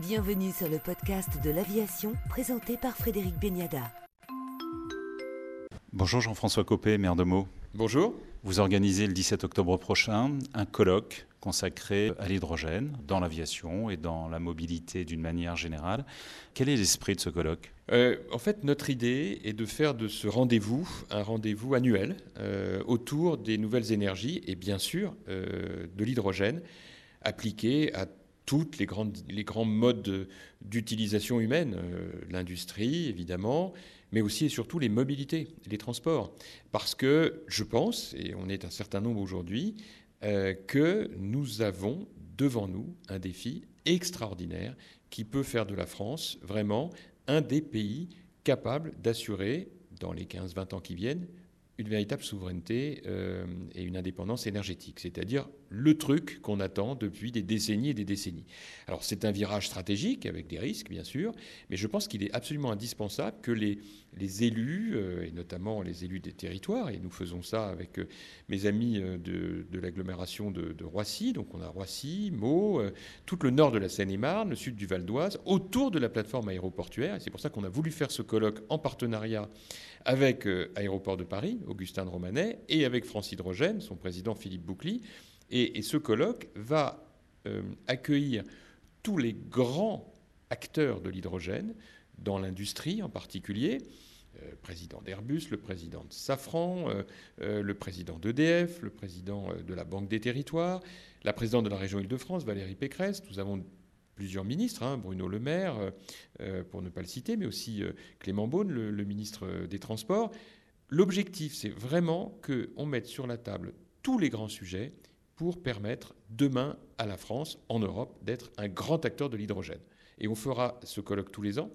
Bienvenue sur le podcast de l'aviation présenté par Frédéric Beniada. Bonjour Jean-François Copé, maire de Meaux. Bonjour. Vous organisez le 17 octobre prochain un colloque consacré à l'hydrogène dans l'aviation et dans la mobilité d'une manière générale. Quel est l'esprit de ce colloque? Euh, En fait, notre idée est de faire de ce rendez-vous un rendez-vous annuel euh, autour des nouvelles énergies et bien sûr euh, de l'hydrogène appliqué à toutes les, grandes, les grands modes d'utilisation humaine, euh, l'industrie évidemment, mais aussi et surtout les mobilités, les transports. Parce que je pense, et on est un certain nombre aujourd'hui, euh, que nous avons devant nous un défi extraordinaire qui peut faire de la France vraiment un des pays capables d'assurer, dans les 15-20 ans qui viennent, une véritable souveraineté euh, et une indépendance énergétique, c'est-à-dire le truc qu'on attend depuis des décennies et des décennies. Alors c'est un virage stratégique avec des risques bien sûr, mais je pense qu'il est absolument indispensable que les, élus, euh, et notamment les élus des territoires, et nous faisons ça avec euh, mes amis de, de l'agglomération de, de, Roissy, donc on a Roissy, Meaux, tout le nord de la Seine-et-Marne, le sud du Val d'Oise, autour de la plateforme aéroportuaire, et c'est pour ça qu'on a voulu faire ce colloque en partenariat avec Aéroport de Paris, Augustin de Romanet, et avec France Hydrogène, son président Philippe Boucly. Et, ce colloque va euh, accueillir tous les grands acteurs de l'hydrogène, dans l'industrie en particulier, euh, le président d'Airbus, le président de Safran, euh, le président d'EDF, le président de la Banque des Territoires, la présidente de la région Île-de-France, Valérie Pécresse. Nous avons plusieurs ministres, hein, Bruno Le Maire, pour ne pas le citer, mais aussi Clément Beaune, le, ministre des Transports. L'objectif, c'est vraiment qu'on mette sur la table tous les grands sujets pour permettre demain à la France, en Europe, d'être un grand acteur de l'hydrogène. Et on fera ce colloque tous les ans,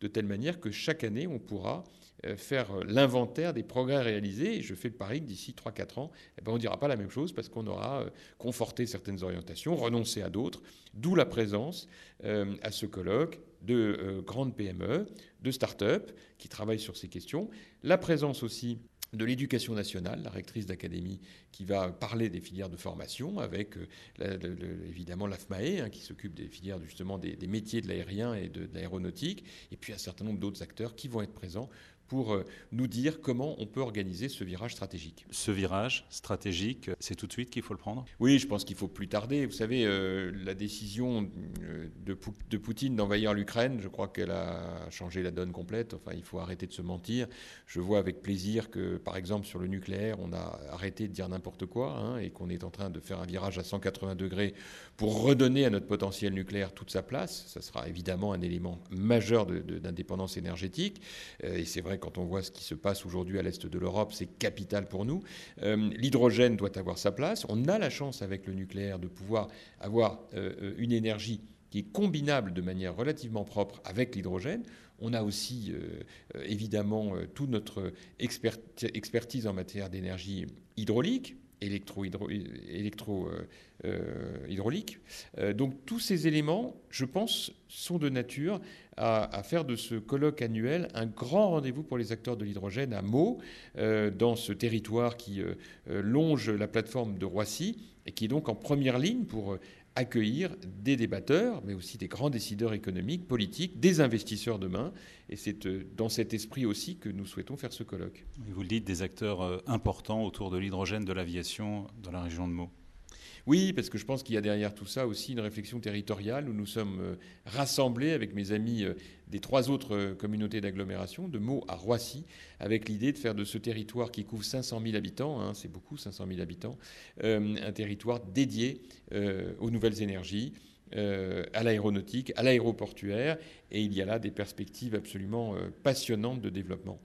de telle manière que chaque année, on pourra euh, faire l'inventaire des progrès réalisés. Je fais le pari que d'ici 3-4 ans, eh ben, on ne dira pas la même chose parce qu'on aura euh, conforté certaines orientations, renoncé à d'autres, d'où la présence euh, à ce colloque de euh, grandes PME, de start-up qui travaillent sur ces questions. La présence aussi de l'éducation nationale, la rectrice d'académie qui va parler des filières de formation avec euh, évidemment l'AFMAE hein, qui s'occupe des filières justement des, métiers de l'aérien et de l'aéronautique, et puis un certain nombre d'autres acteurs qui vont être présents pour euh, nous dire comment on peut organiser ce virage stratégique. Ce virage stratégique, c'est tout de suite qu'il faut le prendre? Oui, je pense qu'il faut plus tarder. Vous savez, euh, la décision euh, de, de Poutine d'envahir l'Ukraine, je crois qu'elle a changé la donne complète. Enfin, il faut arrêter de se mentir. Je vois avec plaisir que, par exemple, sur le nucléaire, on a arrêté de dire n'importe quoi hein, et qu'on est en train de faire un virage à 180 degrés pour redonner à notre potentiel nucléaire toute sa place. Ça sera évidemment un élément majeur d'indépendance énergétique. et c'est vrai quand on voit ce qui se passe aujourd'hui à l'est de l'Europe, c'est capital pour nous. Euh, l'hydrogène doit avoir sa place. On a la chance avec le nucléaire de pouvoir avoir euh, une énergie qui est combinable de manière relativement propre avec l'hydrogène. On a aussi euh, évidemment toute notre expertise en matière d'énergie hydraulique, électro-hydraulique. donc tous ces éléments, je pense, sont de nature à, faire de ce colloque annuel un grand rendez-vous pour les acteurs de l'hydrogène à Meaux, euh, dans ce territoire qui euh, euh, longe la plateforme de Roissy et qui est donc en première ligne pour accueillir des débatteurs, mais aussi des grands décideurs économiques, politiques, des investisseurs demain. Et c'est dans cet esprit aussi que nous souhaitons faire ce colloque. Vous le dites, des acteurs importants autour de l'hydrogène de l'aviation dans la région de Meaux. Oui, parce que je pense qu'il y a derrière tout ça aussi une réflexion territoriale où nous sommes euh, rassemblés avec mes amis euh, des trois autres euh, communautés d'agglomération, de Meaux à Roissy, avec l'idée de faire de ce territoire qui couvre 500 000 habitants, hein, c'est beaucoup 500 000 habitants, un territoire dédié aux nouvelles énergies. à l'aéronautique, à l'aéroportuaire, et il y a là des perspectives absolument passionnantes de développement.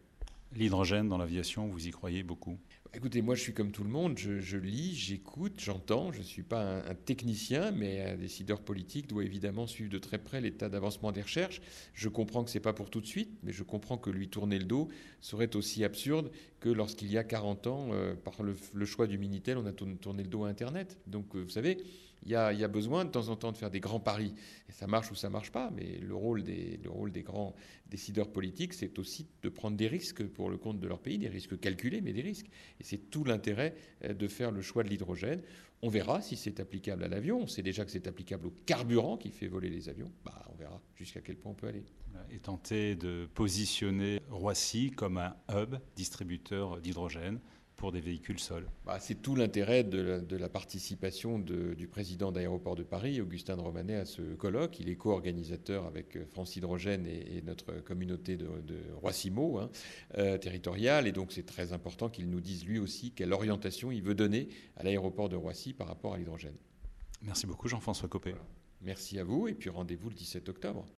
L'hydrogène dans l'aviation, vous y croyez beaucoup? Écoutez, moi je suis comme tout le monde, je, lis, j'écoute, j'entends. Je ne suis pas un, technicien, mais un décideur politique doit évidemment suivre de très près l'état d'avancement des recherches. Je comprends que ce n'est pas pour tout de suite, mais je comprends que lui tourner le dos serait aussi absurde que lorsqu'il y a 40 ans, euh, par le, choix du Minitel, on a tourné, le dos à Internet. Donc euh, vous savez, il y, a, besoin de temps en temps de faire des grands paris. Et ça marche ou ça marche pas, mais le rôle des grands décideurs politiques, c'est aussi de prendre des risques pour le compte de leur pays, des risques calculés, mais des risques. Et c'est tout l'intérêt euh, de faire le choix de l'hydrogène. On verra si c'est applicable à l'avion. On sait déjà que c'est applicable au carburant qui fait voler les avions. Bah, on verra jusqu'à quel point on peut aller. Et tenter de positionner Roissy comme un hub distributeur d'hydrogène pour des véhicules sols. Bah, c'est tout l'intérêt de, la participation du président d'Aéroport de Paris, Augustin de Romanet, à ce colloque. Il est co-organisateur avec euh, France Hydrogène et, notre communauté de, de Roissimo hein, euh, territoriale. Et donc c'est très important qu'il nous dise lui aussi quelle orientation il veut donner à l'aéroport de Roissy par rapport à l'hydrogène. Merci beaucoup Jean-François Copé. Merci à vous et puis rendez-vous le 17 octobre.